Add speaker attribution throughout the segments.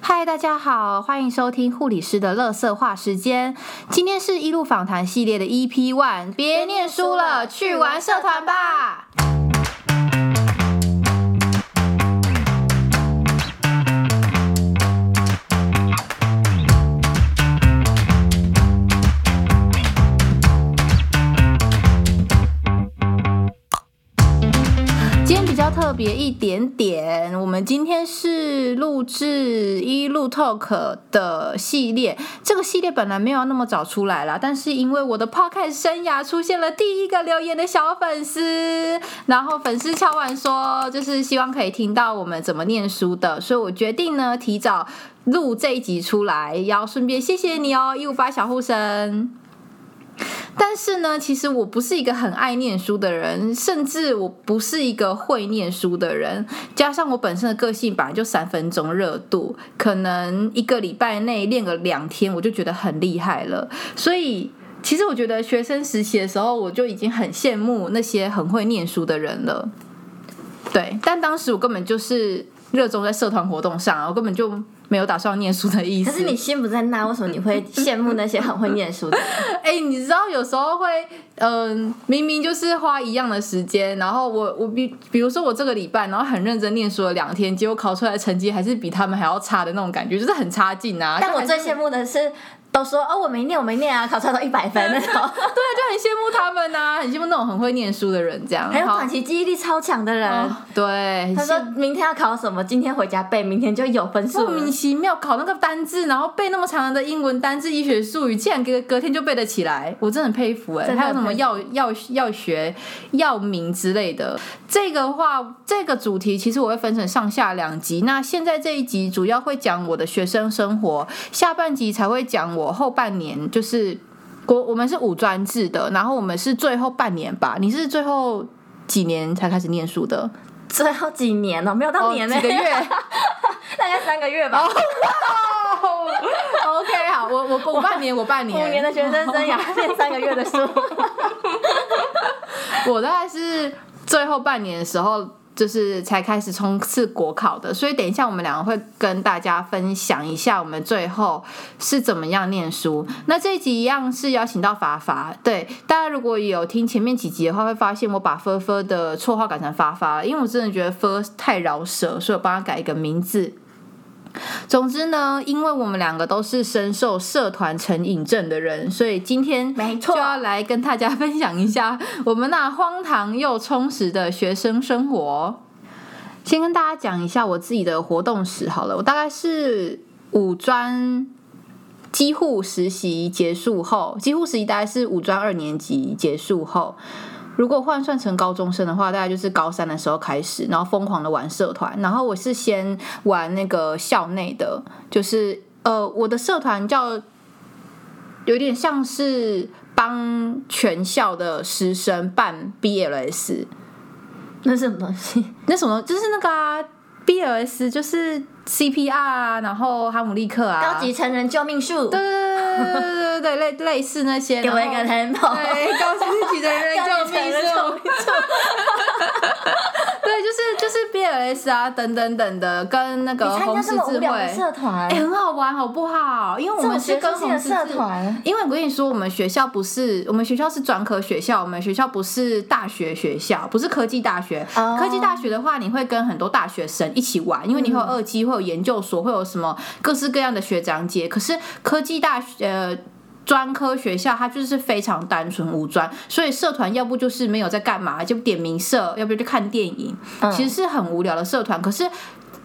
Speaker 1: 嗨，大家好，欢迎收听护理师的乐色话时间。今天是一路访谈系列的 EP One，别念书了，去玩社团吧。特别一点点，我们今天是录制一路 Talk 的系列。这个系列本来没有那么早出来啦，但是因为我的 Podcast 生涯出现了第一个留言的小粉丝，然后粉丝敲完说，就是希望可以听到我们怎么念书的，所以我决定呢提早录这一集出来，要顺便谢谢你哦，一五八小护生。但是呢，其实我不是一个很爱念书的人，甚至我不是一个会念书的人。加上我本身的个性本来就三分钟热度，可能一个礼拜内练个两天，我就觉得很厉害了。所以，其实我觉得学生实习的时候，我就已经很羡慕那些很会念书的人了。对，但当时我根本就是热衷在社团活动上，我根本就没有打算念书的意思。
Speaker 2: 可是你心不在那，为什么你会羡慕那些很会念书的人？
Speaker 1: 哎、你知道有时候会，嗯、明明就是花一样的时间，然后我我比比如说我这个礼拜，然后很认真念书了两天，结果考出来的成绩还是比他们还要差的那种感觉，就是很差劲啊。
Speaker 2: 但我最羡慕的是，都说哦我没念我没念啊，考出来都一百分那种，
Speaker 1: 对，就很羡慕他们呐、很羡慕那种很会念书的人，这样。
Speaker 2: 还有短期记忆力超强的人。
Speaker 1: 哦对，
Speaker 2: 他说明天要考什么，今天回家背，明天就有分数
Speaker 1: 莫名。其妙考那个单字，然后背那么长的英文单字、医学术语，竟然隔隔天就背得起来，我真的很佩服哎、还有什么药药药学、药名之类的，这个话这个主题其实我会分成上下两集。那现在这一集主要会讲我的学生生活，下半集才会讲我后半年就是。国我们是五专制的，然后我们是最后半年吧。你是最后几年才开始念书的？
Speaker 2: 最后几年了，没有到
Speaker 1: 哦，
Speaker 2: 年呢、
Speaker 1: 几个月？
Speaker 2: 大概三个月吧。
Speaker 1: 哦，OK，好，我我我半年，我半年，
Speaker 2: 五年的学生生涯念三个月的书，
Speaker 1: 我大概是最后半年的时候，就是才开始冲刺国考的，所以等一下我们两个会跟大家分享一下我们最后是怎么样念书。那这一集一样是邀请到法法，对大家如果有听前面几集的话，会发现我把菲菲的绰号改成发发，因为我真的觉得菲太饶舌，所以我帮他改一个名字。总之呢，因为我们两个都是深受社团成瘾症的人，所以今天
Speaker 2: 没错
Speaker 1: 就要来跟大家 分享一下我们那荒唐又充实的学生生活。先跟大家讲一下我自己的活动史好了，我大概是五专几乎实习结束后，几乎实习大概是五专二年级结束后。如果换算成高中生的话，大概就是高三的时候开始，然后疯狂的玩社团。然后我是先玩那个校内的，就是呃，我的社团叫有点像是帮全校的师生办 BLS，
Speaker 2: 那是什么东西？
Speaker 1: 那什么就是那个啊 BLS 就是 CPR 啊，然后哈姆立克啊，
Speaker 2: 高级成人救命术。
Speaker 1: 对对对对对对对类类似那些，
Speaker 2: 给我一个
Speaker 1: 然后
Speaker 2: tempo。
Speaker 1: 对，高级的人救
Speaker 2: 高级成
Speaker 1: 命，就是就是 BLS 啊，等等等的，跟那个红十字会，
Speaker 2: 社团，
Speaker 1: 哎、很好玩，好不好？因为我们是跟红十字
Speaker 2: 社团，
Speaker 1: 因为我跟你说，我们学校不是，我们学校是专科学校，我们学校不是大学学校，不是科技大学。
Speaker 2: 哦
Speaker 1: 科技大学的话，你会跟很多大学生一起玩，因为你会有二期，会有研究所，会有什么各式各样的学长姐。可是科技大学。呃专科学校它就是非常单纯无专，所以社团要不就是没有在干嘛，就点名社，要不就去看电影，其实是很无聊的社团。可是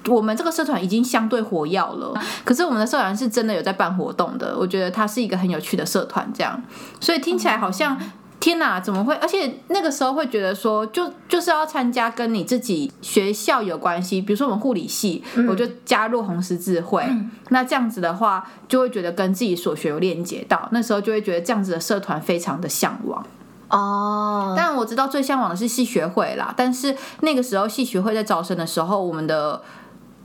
Speaker 1: 我们这个社团已经相对活跃了，可是我们的社团是真的有在办活动的，我觉得它是一个很有趣的社团，这样，所以听起来好像。天哪，怎么会？而且那个时候会觉得说，就就是要参加跟你自己学校有关系，比如说我们护理系，我就加入红十字会。那这样子的话，就会觉得跟自己所学有链接到，那时候就会觉得这样子的社团非常的向往。
Speaker 2: 哦，
Speaker 1: 当然我知道最向往的是系学会啦，但是那个时候系学会在招生的时候，我们的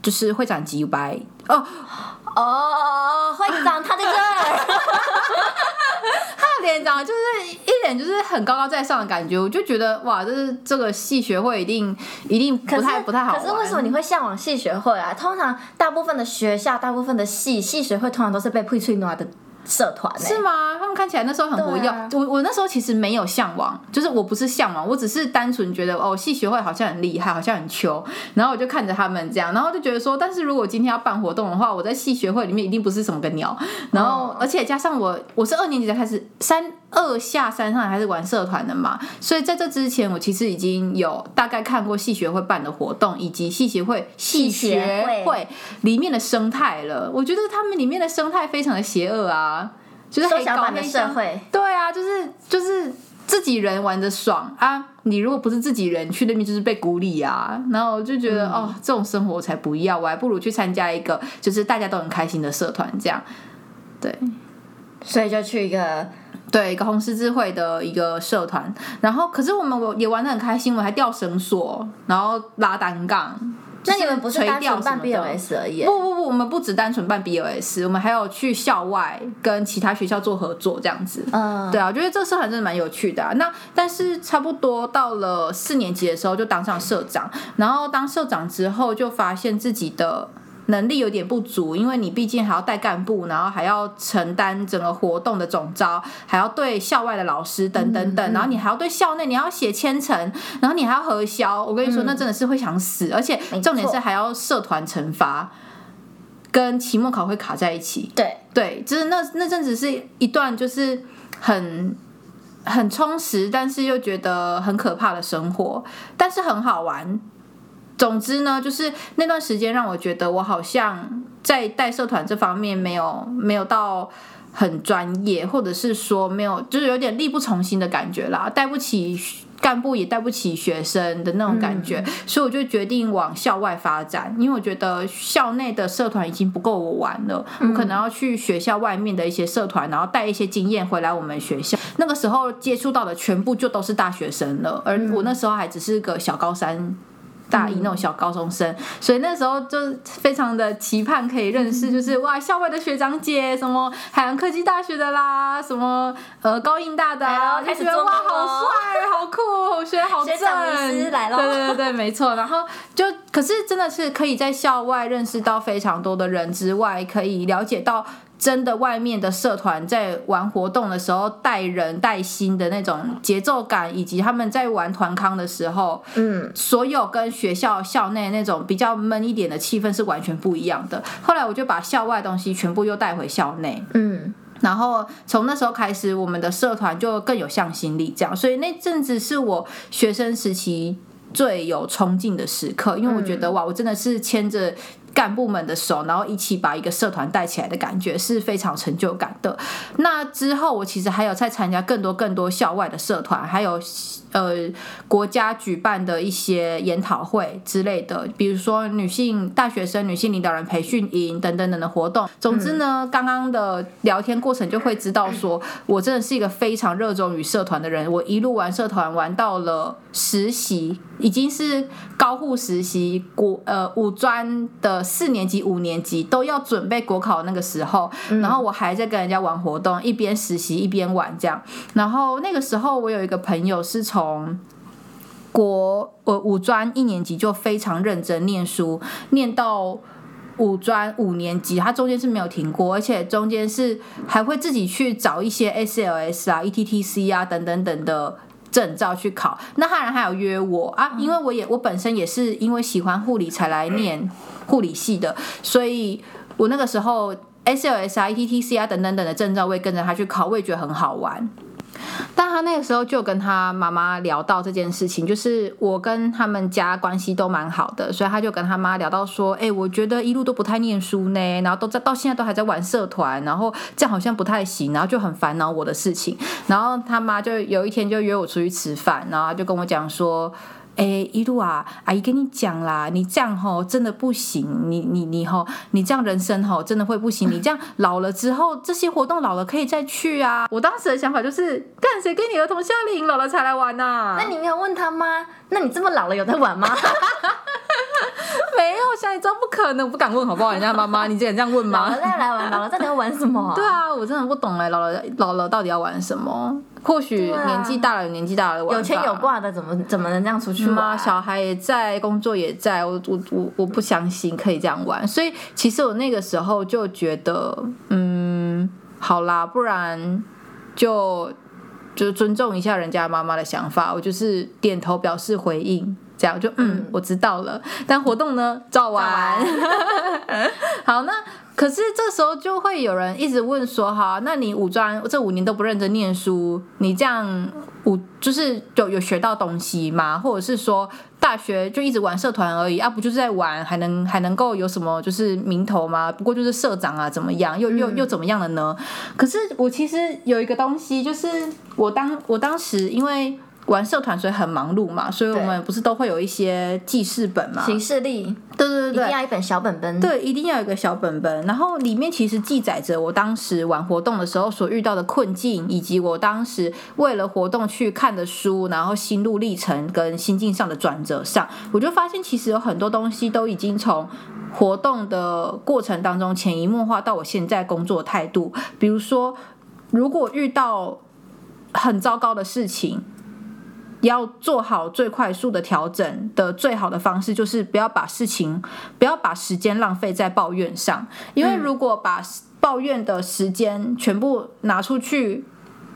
Speaker 1: 就是会长吉白哦，
Speaker 2: 哦，会长他在这儿，
Speaker 1: 脸长得就是一脸就是很高高在上的感觉，我就觉得哇，这是这个系学会一定一定不太不太好玩。
Speaker 2: 可是为什么你会向往系学会啊？通常大部分的学校、大部分的系系学会，通常都是被配翠诺的社团、欸。
Speaker 1: 是吗？他们看起来那时候很活跃。我我那时候其实没有向往，就是我不是向往，我只是单纯觉得哦，戏学会好像很厉害，好像很穷。然后我就看着他们这样，然后就觉得说，但是如果今天要办活动的话，我在戏学会里面一定不是什么个鸟。然后、
Speaker 2: 哦
Speaker 1: 而且加上我我是二年级才开始三二下三上还是玩社团的嘛，所以在这之前我其实已经有大概看过系学会办的活动，以及系学会系
Speaker 2: 系
Speaker 1: 学
Speaker 2: 学会
Speaker 1: 会里面的生态了。我觉得他们里面的生态非常的邪恶啊。就是黑
Speaker 2: 缩小版的社会，
Speaker 1: 对啊，就是就是自己人玩的爽啊！你如果不是自己人，去那边就是被孤立啊。然后我就觉得、哦，这种生活我才不要，我还不如去参加一个就是大家都很开心的社团，这样。对
Speaker 2: 所以就去一个
Speaker 1: 对，一个红十字会的一个社团。然后可是我们也玩的很开心，我们还吊绳索，然后拉单杠。
Speaker 2: 那你们不是
Speaker 1: 垂
Speaker 2: 单纯办 BOS 而已？
Speaker 1: 不不不，我们不只单纯办 BOS，我们还有去校外跟其他学校做合作这样子。
Speaker 2: 嗯，
Speaker 1: 对啊，我觉得这个社团真的蛮有趣的、啊。那但是差不多到了四年级的时候就当上社长，然后当社长之后就发现自己的。能力有点不足，因为你毕竟还要带干部，然后还要承担整个活动的总招，还要对校外的老师等等等，然后你还要对校内，你要写千层，然后你还要核销。我跟你说，那真的是会想死，而且重点是还要社团惩罚，跟期末考会卡在一起。
Speaker 2: 对，
Speaker 1: 对，就是那那阵子是一段就是很很充实，但是又觉得很可怕的生活，但是很好玩。总之呢，就是那段时间让我觉得我好像在带社团这方面没有没有到很专业，或者是说没有，就是有点力不从心的感觉啦，带不起干部也带不起学生的那种感觉，所以我就决定往校外发展，因为我觉得校内的社团已经不够我玩了，我可能要去学校外面的一些社团，然后带一些经验回来我们学校。那个时候接触到的全部就都是大学生了，而我那时候还只是个小高三。大一那种小高中生，所以那时候就非常的期盼可以认识，就是哇校外的学长姐，什么海洋科技大学的啦，什么呃高应大的啊，就觉得哇好帅，好酷，学好正，
Speaker 2: 学长迷失来咯。
Speaker 1: 对对对对，没错。然后就可是真的是可以在校外认识到非常多的人之外，可以了解到。真的，外面的社团在玩活动的时候，带人带心的那种节奏感，以及他们在玩团康的时候，
Speaker 2: 嗯，
Speaker 1: 所有跟学校校内那种比较闷一点的气氛是完全不一样的。后来我就把校外的东西全部又带回校内，
Speaker 2: 嗯，
Speaker 1: 然后从那时候开始，我们的社团就更有向心力，这样。所以那阵子是我学生时期最有冲劲的时刻，因为我觉得、哇，我真的是牵着。干部们的手，然后一起把一个社团带起来的感觉是非常成就感的。那之后，我其实还有在参加更多更多校外的社团，还有呃国家举办的一些研讨会之类的，比如说女性大学生、女性领导人培训营等等等的活动。总之呢，刚刚的聊天过程就会知道说，我真的是一个非常热衷于社团的人。我一路玩社团玩到了实习，已经是高护实习，国呃五专的四年级、五年级都要准备国考那个时候，然后我还在跟人家玩活动，一边实习一边玩这样。然后那个时候我有一个朋友是从。国呃五专一年级就非常认真念书，念到五专五年级，他中间是没有停过，而且中间是还会自己去找一些 SLS 啊、ETTC 啊等等等的证照去考。那他人还有约我啊，因为我也我本身也是因为喜欢护理才来念护理系的，所以我那个时候 SLS 啊、ETTC 啊等等等的证照，我也跟着他去考，我也觉得很好玩。但他那个时候就跟他妈妈聊到这件事情，就是我跟他们家关系都蛮好的，所以他就跟他妈聊到说，哎、我觉得一路都不太念书呢，然后都在到现在都还在玩社团，然后这样好像不太行，然后就很烦恼我的事情。然后他妈就有一天就约我出去吃饭，然后就跟我讲说。哎，一路啊，阿姨跟你讲啦，你这样吼真的不行，你你你吼，你这样人生吼真的会不行，你这样老了之后，这些活动老了可以再去啊。我当时的想法就是，干谁跟你儿童夏令营老了才来玩呐、
Speaker 2: 那你没有问他吗？那你这么老了有在玩吗？
Speaker 1: 没没有，下一周不可能，我不敢问好不好？人家妈妈，你竟然这样问吗
Speaker 2: 姥姥？再来玩，姥姥到底要玩什么、啊？
Speaker 1: 对啊，我真的不懂哎，姥姥姥姥到底要玩什么？或许年纪大了有年纪大了的玩法
Speaker 2: 有钱有挂的怎么怎么能这样出去？玩？
Speaker 1: 小孩也在，工作也在，我我我我不相信可以这样玩，所以其实我那个时候就觉得，嗯，好啦，不然就就尊重一下人家妈妈的想法，我就是点头表示回应，这样就嗯，我知道了。但活动呢，照完。好，那可是这时候就会有人一直问说，哈，那你五专这五年都不认真念书，你这样五就是有有学到东西吗？或者是说大学就一直玩社团而已啊，不就是在玩，还能还能够有什么就是名头吗？不过就是社长啊，怎么样？又又又怎么样了呢？可是我其实有一个东西，就是我当我当时因为。玩社团所以很忙碌嘛，所以我们不是都会有一些记事本嘛？
Speaker 2: 行事历
Speaker 1: 对对对对
Speaker 2: 一定，要一本小本本。
Speaker 1: 对，一定要有一个小本本，然后里面其实记载着我当时玩活动的时候所遇到的困境，以及我当时为了活动去看的书，然后心路历程跟心境上的转折上，我就发现其实有很多东西都已经从活动的过程当中潜移默化到我现在工作态度。比如说，如果遇到很糟糕的事情，要做好最快速的调整的最好的方式，就是不要把事情不要把时间浪费在抱怨上，因为如果把抱怨的时间全部拿出去。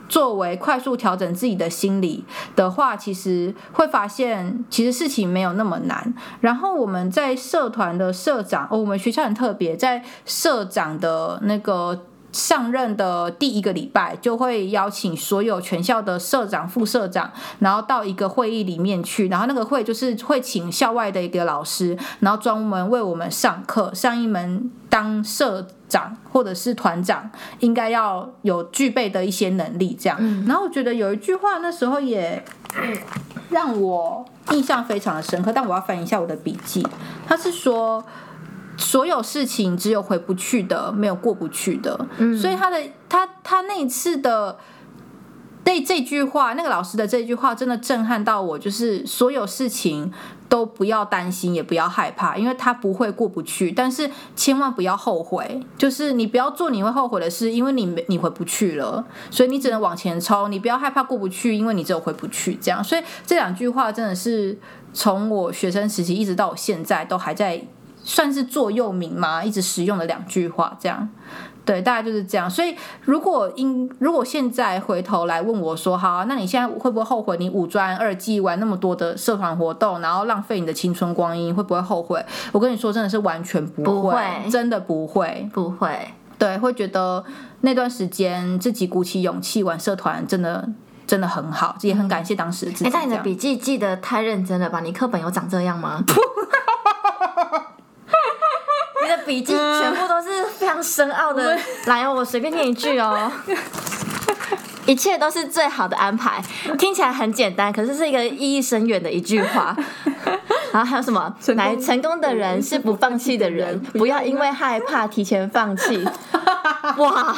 Speaker 1: 作为快速调整自己的心理的话，其实会发现，其实事情没有那么难。然后我们在社团的社长，哦，我们学校很特别，在社长的那个上任的第一个礼拜，就会邀请所有全校的社长、副社长，然后到一个会议里面去。然后那个会就是会请校外的一个老师，然后专门为我们上课，上一门当社长或者是团长应该要有具备的一些能力。这样，然后我觉得有一句话那时候也让我印象非常的深刻，但我要翻一下我的笔记，他是说。所有事情只有回不去的，没有过不去的。嗯，所以他的他他那一次的那这句话，那个老师的这句话，真的震撼到我。就是所有事情都不要担心，也不要害怕，因为他不会过不去。但是千万不要后悔，就是你不要做你会后悔的事，因为你没你回不去了，所以你只能往前冲。你不要害怕过不去，因为你只有回不去。这样，所以这两句话真的是从我学生时期一直到我现在都还在。算是座右铭嘛，一直使用的两句话，这样，对，大概就是这样。所以，如果因如果现在回头来问我说，好、啊，那你现在会不会后悔你五专二季玩那么多的社团活动，然后浪费你的青春光阴，会不会后悔？我跟你说，真的是完全不会，
Speaker 2: 不会
Speaker 1: 真的不会。
Speaker 2: 不会，
Speaker 1: 对，会觉得那段时间自己鼓起勇气玩社团，真的真的很好，也很感谢当时的自己。
Speaker 2: 哎，但你的笔记记得太认真了吧？你课本有长这样吗？笔记全部都是非常深奥的。来哦，我随便念一句哦。一切都是最好的安排，听起来很简单，可是是一个意义深远的一句话。然后还有什么？来，成功的人是不放弃的人，不要因为害怕提前放弃。哇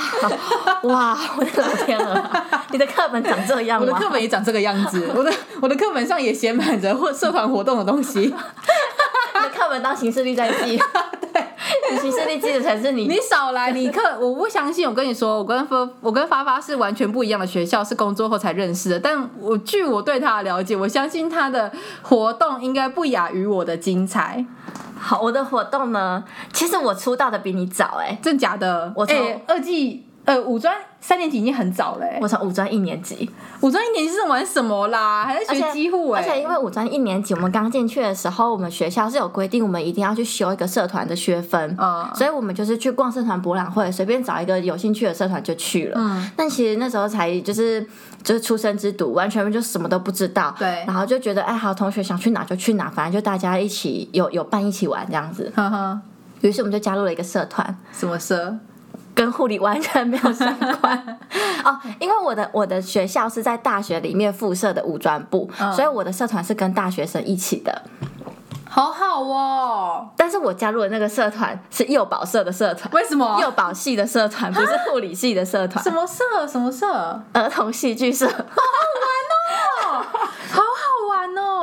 Speaker 2: 哇！我的老天鹅，你的课本长这样吗？
Speaker 1: 我的课本也长这个样子，我的我的课本上也写满着或社团活动的东西。
Speaker 2: 你的课本当行事历在记，对，你行事历记的才是你。
Speaker 1: 你少来，你课我不相信。我跟你说，我跟发我跟发发是完全不一样的学校，是工作后才认识的。但我据我对他的了解，我相信他的活动应该不亚于我的精彩。
Speaker 2: 好，我的活动呢，其实我出道的比你早哎、
Speaker 1: 真假的？
Speaker 2: 我从
Speaker 1: 哎二季呃五专三年级已经很早了、欸，
Speaker 2: 我从五专一年级，
Speaker 1: 五专一年级是玩什么啦？还在学机护哎、
Speaker 2: 而且因为五专一年级，我们刚进去的时候，我们学校是有规定，我们一定要去修一个社团的学分，
Speaker 1: 嗯
Speaker 2: 所以我们就是去逛社团博览会，随便找一个有兴趣的社团就去了。
Speaker 1: 嗯
Speaker 2: 但其实那时候才就是就是出生之犊，完全就什么都不知道。
Speaker 1: 对
Speaker 2: 然后就觉得哎，好，同学想去哪就去哪，反正就大家一起有有伴一起玩这样子。
Speaker 1: 呵呵，
Speaker 2: 于是我们就加入了一个社团，
Speaker 1: 什么社？
Speaker 2: 跟护理完全没有相关 哦，因为我的我的学校是在大学里面附设的武装部，
Speaker 1: 嗯
Speaker 2: 所以我的社团是跟大学生一起的。
Speaker 1: 好好哦。
Speaker 2: 但是我加入的那个社团是幼保社的社团，
Speaker 1: 为什么？
Speaker 2: 幼保系的社团，不是护理系的社团
Speaker 1: 什，么社？什么社？
Speaker 2: 儿童戏剧社。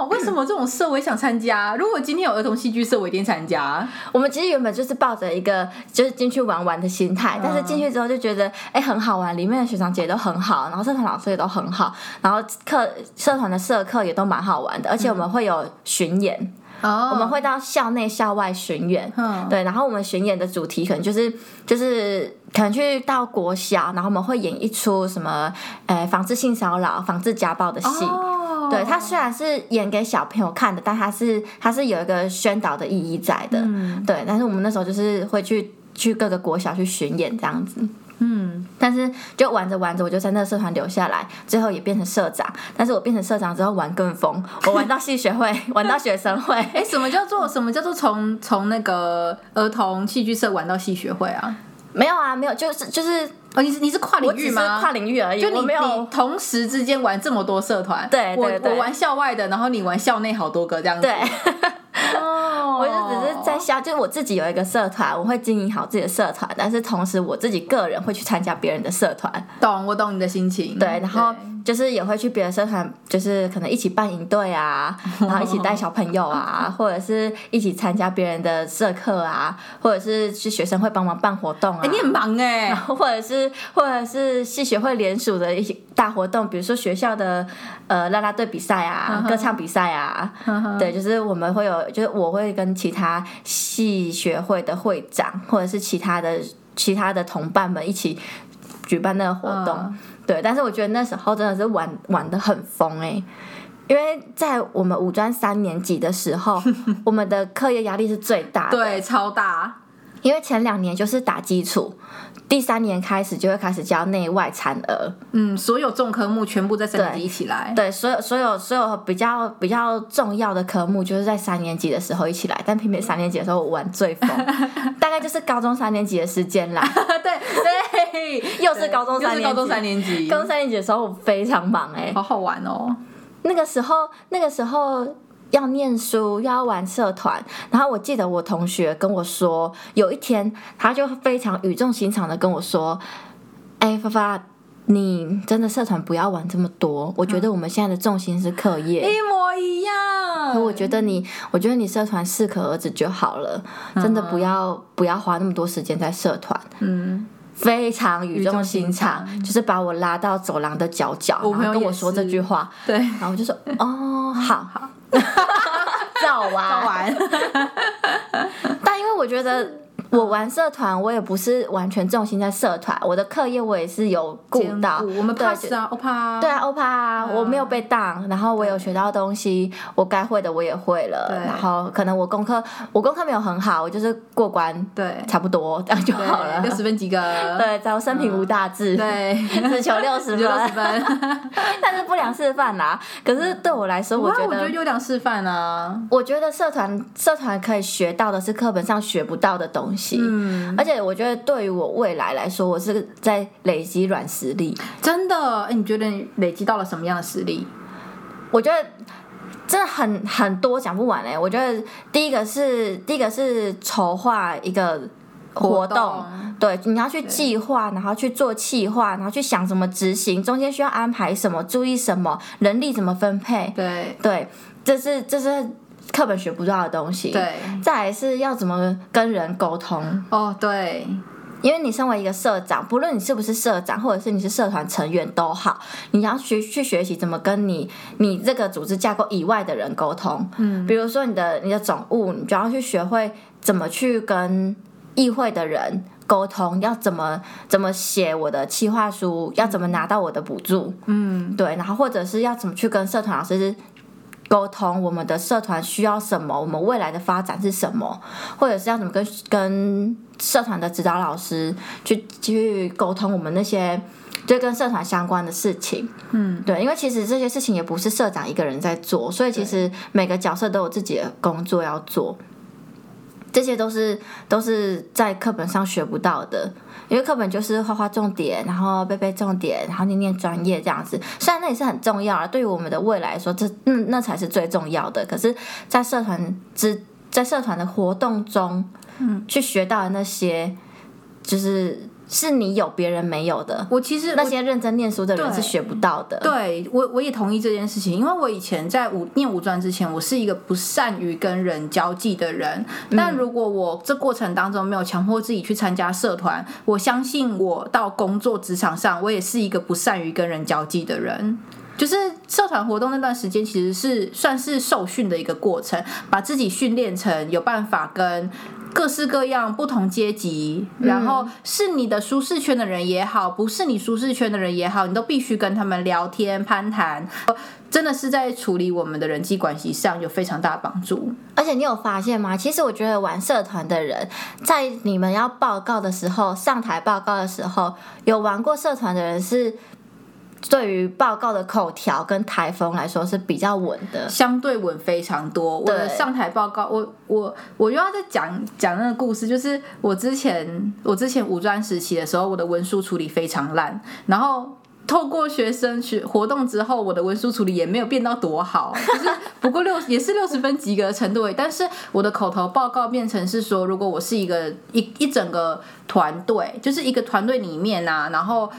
Speaker 1: 为什么这种社我也想参加？如果今天有儿童戏剧社，我一定参加。
Speaker 2: 我们其实原本就是抱着一个就是进去玩玩的心态，但是进去之后就觉得哎、很好玩，里面的学长姐都很好，然后社团老师也都很好，然后课社团的社课也都蛮好玩的，而且我们会有巡演，
Speaker 1: 哦
Speaker 2: 我们会到校内校外巡演。
Speaker 1: 嗯
Speaker 2: 对，然后我们巡演的主题可能就是就是可能去到国小，然后我们会演一出什么，呃，防治性骚扰、防治家暴的戏。
Speaker 1: 哦
Speaker 2: 对，它虽然是演给小朋友看的，但它是它是有一个宣导的意义在的。
Speaker 1: 嗯
Speaker 2: 对，但是我们那时候就是会去去各个国小去巡演这样子。
Speaker 1: 嗯，
Speaker 2: 但是就玩着玩着，我就在那个社团留下来，最后也变成社长。但是我变成社长之后玩更疯，我玩到系学会，玩到学生会。
Speaker 1: 哎，什么叫做什么叫做从从那个儿童戏剧社玩到戏学会啊？
Speaker 2: 没有啊，没有，就是就是
Speaker 1: 哦，你是你是跨
Speaker 2: 我只是
Speaker 1: 领域吗？
Speaker 2: 跨领域而已，
Speaker 1: 就你
Speaker 2: 我没有
Speaker 1: 你同时之间玩这么多社团，
Speaker 2: 对对对
Speaker 1: 我我玩校外的，然后你玩校内好多个这样子。
Speaker 2: 对。
Speaker 1: 哦，
Speaker 2: 我就只是在笑，就是我自己有一个社团，我会经营好自己的社团，但是同时我自己个人会去参加别人的社团，
Speaker 1: 懂，我懂你的心情。
Speaker 2: 对，然后就是也会去别的社团，就是可能一起办营队啊，然后一起带小朋友啊，或者是一起参加别人的社课啊，或者是去学生会帮忙办活动啊。
Speaker 1: 哎，你很忙哎，
Speaker 2: 或者是或者是系学会联署的一些大活动，比如说学校的呃啦啦队比赛啊、歌唱比赛啊，对，就是我们会有，就是我会跟其他系学会的会长或者是其他的其他的同伴们一起举办那个活动，
Speaker 1: 嗯
Speaker 2: 对。但是我觉得那时候真的是玩玩的很疯哎、因为在我们五专三年级的时候，我们的课业压力是最大的，
Speaker 1: 对，超大。
Speaker 2: 因为前两年就是打基础，第三年开始就会开始教内外产儿，
Speaker 1: 嗯，所有重科目全部在三年级一起来。
Speaker 2: 对，所有所有所有比较比较重要的科目就是在三年级的时候一起来，但偏偏三年级的时候我玩最疯，大概就是高中三年级的时间啦，
Speaker 1: 对对，
Speaker 2: 又是高中
Speaker 1: 又
Speaker 2: 三年级，
Speaker 1: 是高中三年级，
Speaker 2: 高中三年级的时候我非常忙哎、
Speaker 1: 好好玩哦。
Speaker 2: 那个时候那个时候。要念书，又要玩社团，然后我记得我同学跟我说，有一天他就非常语重心长的跟我说：“哎、发发，你真的社团不要玩这么多，我觉得我们现在的重心是课业。
Speaker 1: 一模一样。
Speaker 2: 我觉得你，我觉得你社团适可而止就好了，真的不要不要花那么多时间在社团。
Speaker 1: 嗯，
Speaker 2: 非常语重心长就是把我拉到走廊的角角，然后跟我说这句话，
Speaker 1: 对，
Speaker 2: 然后我就说哦，好。好，照玩。
Speaker 1: 好玩。
Speaker 2: 但因为我觉得我玩社团，我也不是完全重心在社团，我的课业我也是有顾到。
Speaker 1: 我们
Speaker 2: 对
Speaker 1: pass 啊，我怕。
Speaker 2: 对啊，欧帕啊，我没有被当，然后我有学到东西，我该会的我也会了，然后可能我功课我功课没有很好，我就是过关，
Speaker 1: 对
Speaker 2: 差不多这样就好了。
Speaker 1: 六十分及格。
Speaker 2: 对，只要生平无大志，
Speaker 1: 对，
Speaker 2: 只求六十
Speaker 1: 六十
Speaker 2: 分，但是不良示范啦。可是对我来说，我觉得
Speaker 1: 我觉得优良示范啊。
Speaker 2: 我觉得社团社团可以学到的是课本上学不到的东西，
Speaker 1: 嗯，
Speaker 2: 而且我觉得对于我未来来说，我是在累积软实力。
Speaker 1: 真的，哎，你觉得你累积到了什么样的实力？
Speaker 2: 我觉得真的很很多讲不完哎、我觉得第一个是第一个是筹划一个活动，
Speaker 1: 活动
Speaker 2: 对，你要去计划，然后去做企划，然后去想怎么执行，中间需要安排什么，注意什么，人力怎么分配，
Speaker 1: 对。
Speaker 2: 对，这是这是课本学不到的东西。，
Speaker 1: 对，
Speaker 2: 再来是要怎么跟人沟通，
Speaker 1: 哦对，
Speaker 2: 因为你身为一个社长，不论你是不是社长，或者是你是社团成员都好，你要学去学习怎么跟你你这个组织架构以外的人沟通。嗯，比如说你的你的总务，你就要去学会怎么去跟议会的人沟通，要怎么怎么写我的企划书，要怎么拿到我的补助。
Speaker 1: 嗯，
Speaker 2: 对，然后或者是要怎么去跟社团老师沟通，我们的社团需要什么，我们未来的发展是什么，或者是要怎么跟跟社团的指导老师去去沟通我们那些就跟社团相关的事情。
Speaker 1: 嗯，
Speaker 2: 对，因为其实这些事情也不是社长一个人在做，所以其实每个角色都有自己的工作要做。这些都是都是在课本上学不到的，因为课本就是画画重点，然后背背重点，然后念念专业这样子。虽然那也是很重要啊，对于我们的未来来说，这那那才是最重要的。可是，在社团之在社团的活动中，嗯，去学到的那些，就是是你有别人没有的。
Speaker 1: 我其实我
Speaker 2: 那些认真念书的人
Speaker 1: 对
Speaker 2: 是学不到的。
Speaker 1: 对我我也同意这件事情，因为我以前在五念五专之前，我是一个不善于跟人交际的人。但如果我这过程当中没有强迫自己去参加社团，我相信我到工作职场上，我也是一个不善于跟人交际的人。就是社团活动那段时间，其实是算是受训的一个过程，把自己训练成有办法跟各式各样不同阶级，然后是你的舒适圈的人也好，不是你舒适圈的人也好，你都必须跟他们聊天攀谈，真的是在处理我们的人际关系上有非常大的帮助。
Speaker 2: 而且你有发现吗？其实我觉得玩社团的人，在你们要报告的时候，上台报告的时候，有玩过社团的人是。对于报告的口条跟台风来说是比较稳的，
Speaker 1: 相对稳非常多。我的上台报告，我我我又要再讲讲那个故事，就是我之前我之前五专时期的时候，我的文书处理非常烂，然后。透过学生学活动之后，我的文书处理也没有变到多好，就是不过六也是六十分及格的程度而已。但是我的口头报告变成是说，如果我是一个一一整个团队，就是一个团队里面啊，然后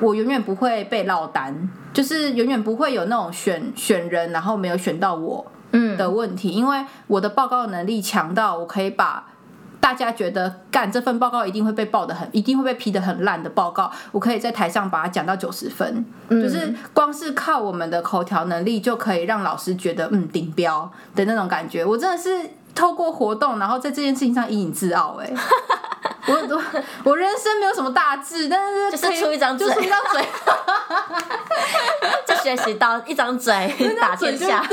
Speaker 1: 我永远不会被落单，就是永远不会有那种选选人然后没有选到我
Speaker 2: 嗯。
Speaker 1: 的问题，因为我的报告能力强到我可以把大家觉得干这份报告一定会被报的很，一定会被批的很烂的报告，我可以在台上把它讲到九十分，就是光是靠我们的口条能力就可以让老师觉得嗯顶标的那种感觉，我真的是透过活动，然后在这件事情上引以自傲哎、我我我人生没有什么大志，但是
Speaker 2: 就是出一张嘴
Speaker 1: 就出一张嘴，
Speaker 2: 就学习到一张嘴 打天下。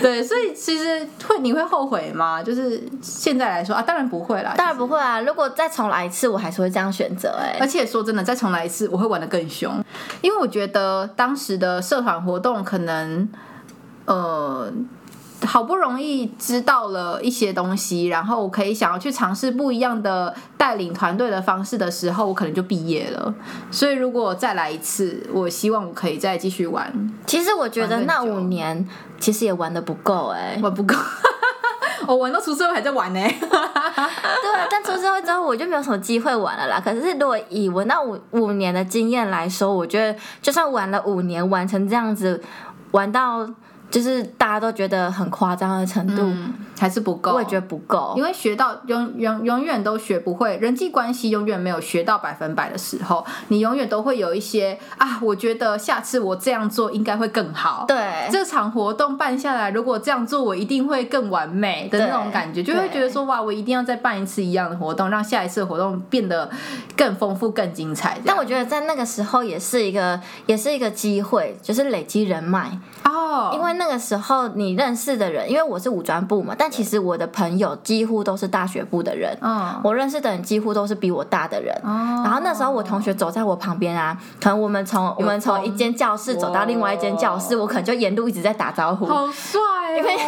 Speaker 1: 对，所以其实会你会后悔吗？就是现在来说啊，当然不会啦，
Speaker 2: 当然不会啊！如果再重来一次，我还是会这样选择。哎
Speaker 1: 而，且说真的，再重来一次，我会玩的更凶，因为我觉得当时的社团活动可能，呃。好不容易知道了一些东西，然后我可以想要去尝试不一样的带领团队的方式的时候，我可能就毕业了。所以如果再来一次，我希望我可以再继续玩，
Speaker 2: 其实我觉得那五年其实也玩的不够哎。
Speaker 1: 玩不够。我玩到出社会还在玩呢、
Speaker 2: 对啊，但出社会之后我就没有什么机会玩了啦。可是如果以我那五五年的经验来说，我觉得就算玩了五年，玩成这样子，玩到就是大家都觉得很夸张的程度，
Speaker 1: 嗯，还是不够。
Speaker 2: 我也觉得不够
Speaker 1: 因。为学到永永永远都学不会，人际关系永远没有学到百分百的时候，你永远都会有一些啊，我觉得下次我这样做应该会更好。
Speaker 2: 对，
Speaker 1: 这场活动办下来，如果这样做，我一定会更完美的那种感觉，就会觉得说哇，我一定要再办一次一样的活动，让下一次活动变得更丰富、更精彩。
Speaker 2: 但我觉得在那个时候也是一个，也是一个机会，就是累积人脉。
Speaker 1: 得哦，
Speaker 2: 因为那个时候你认识的人，因为我是武装部嘛，但其实我的朋友几乎都是大学部的人。
Speaker 1: 嗯，
Speaker 2: 我认识的人几乎都是比我大的人，
Speaker 1: 哦
Speaker 2: 然后那时候我同学走在我旁边啊，可能我们从我们从一间教室走到另外一间教室，我可能就沿路一直在打招呼。
Speaker 1: 好帅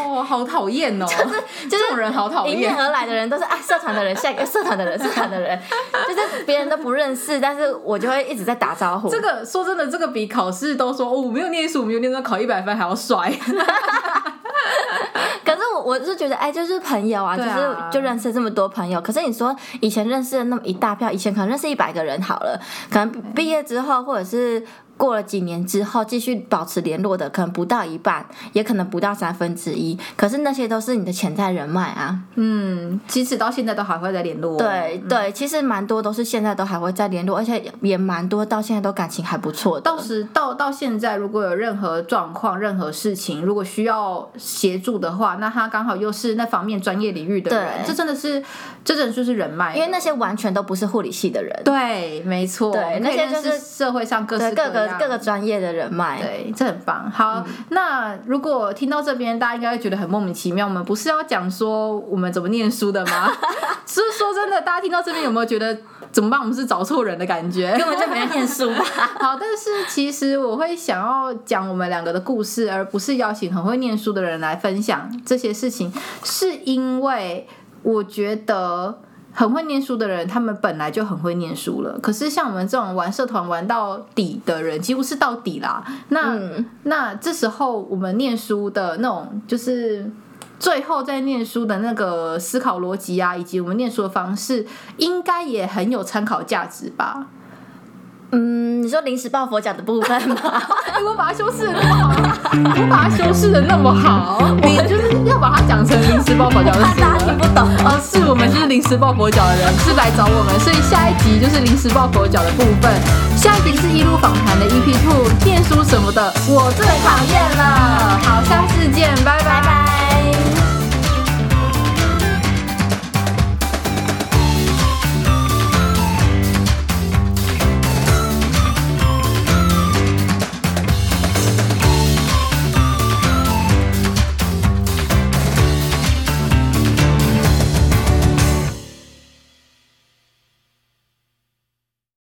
Speaker 1: 哦，好讨厌哦，就是
Speaker 2: 就是
Speaker 1: 这种人好讨厌。
Speaker 2: 迎面而来的人都是啊，社团的人，下一个社团的人，社团的人，就是别人都不认识，但是我就会一直在打招呼。
Speaker 1: 这个说真的，这个比考试都说哦，我没有念书，我没有念书，考一百分还要帅。
Speaker 2: 可是我我是觉得，哎，就是朋友啊，就是就认识这么多朋友。可是你说以前认识了那么一大票，以前可能认识一百个人好了，可能毕业之后或者是。过了几年之后，继续保持联络的，可能不到一半，也可能不到三分之一。可是那些都是你的潜在人脉啊。
Speaker 1: 嗯，即使到现在都还会再联络。
Speaker 2: 对对，其实蛮多都是现在都还会再联络，而且也蛮多到现在都感情还不错的。
Speaker 1: 到时到到现在，如果有任何状况、任何事情，如果需要协助的话，那他刚好又是那方面专业领域的人，
Speaker 2: 对
Speaker 1: 这真的是，这真的就是人脉。
Speaker 2: 因为那些完全都不是护理系的人，
Speaker 1: 对，没错，
Speaker 2: 对那些就是
Speaker 1: 社会上各式
Speaker 2: 对各个
Speaker 1: 样
Speaker 2: 各个专业的人脉。
Speaker 1: 对，这很棒。好，那如果听到这边，大家应该会觉得很莫名其妙。我们不是要讲说我们怎么念书的吗？是说真的，大家听到这边有没有觉得怎么办？我们是找错人的感觉？
Speaker 2: 根本就没在念书吧？
Speaker 1: 好，但是其实我会想要讲我们两个的故事，而不是邀请很会念书的人来分享这些事情，是因为我觉得。很会念书的人，他们本来就很会念书了。可是像我们这种玩社团玩到底的人，几乎是到底啦。那、
Speaker 2: 嗯
Speaker 1: 那这时候我们念书的那种，就是最后在念书的那个思考逻辑啊，以及我们念书的方式，应该也很有参考价值吧？
Speaker 2: 嗯，你说临时抱佛脚的部分吗？
Speaker 1: 我把它修饰的那么好，我把它修饰的那么好，我们就是要把它讲成临时抱佛脚的事
Speaker 2: 大家听不懂。
Speaker 1: 哦，是我们就是临时抱佛脚的人，是来找我们，所以下一集就是临时抱佛脚的部分。下一集是一路访谈的 EP Two，念书什么的，我最讨厌了。好，下次见，拜拜
Speaker 2: 拜拜。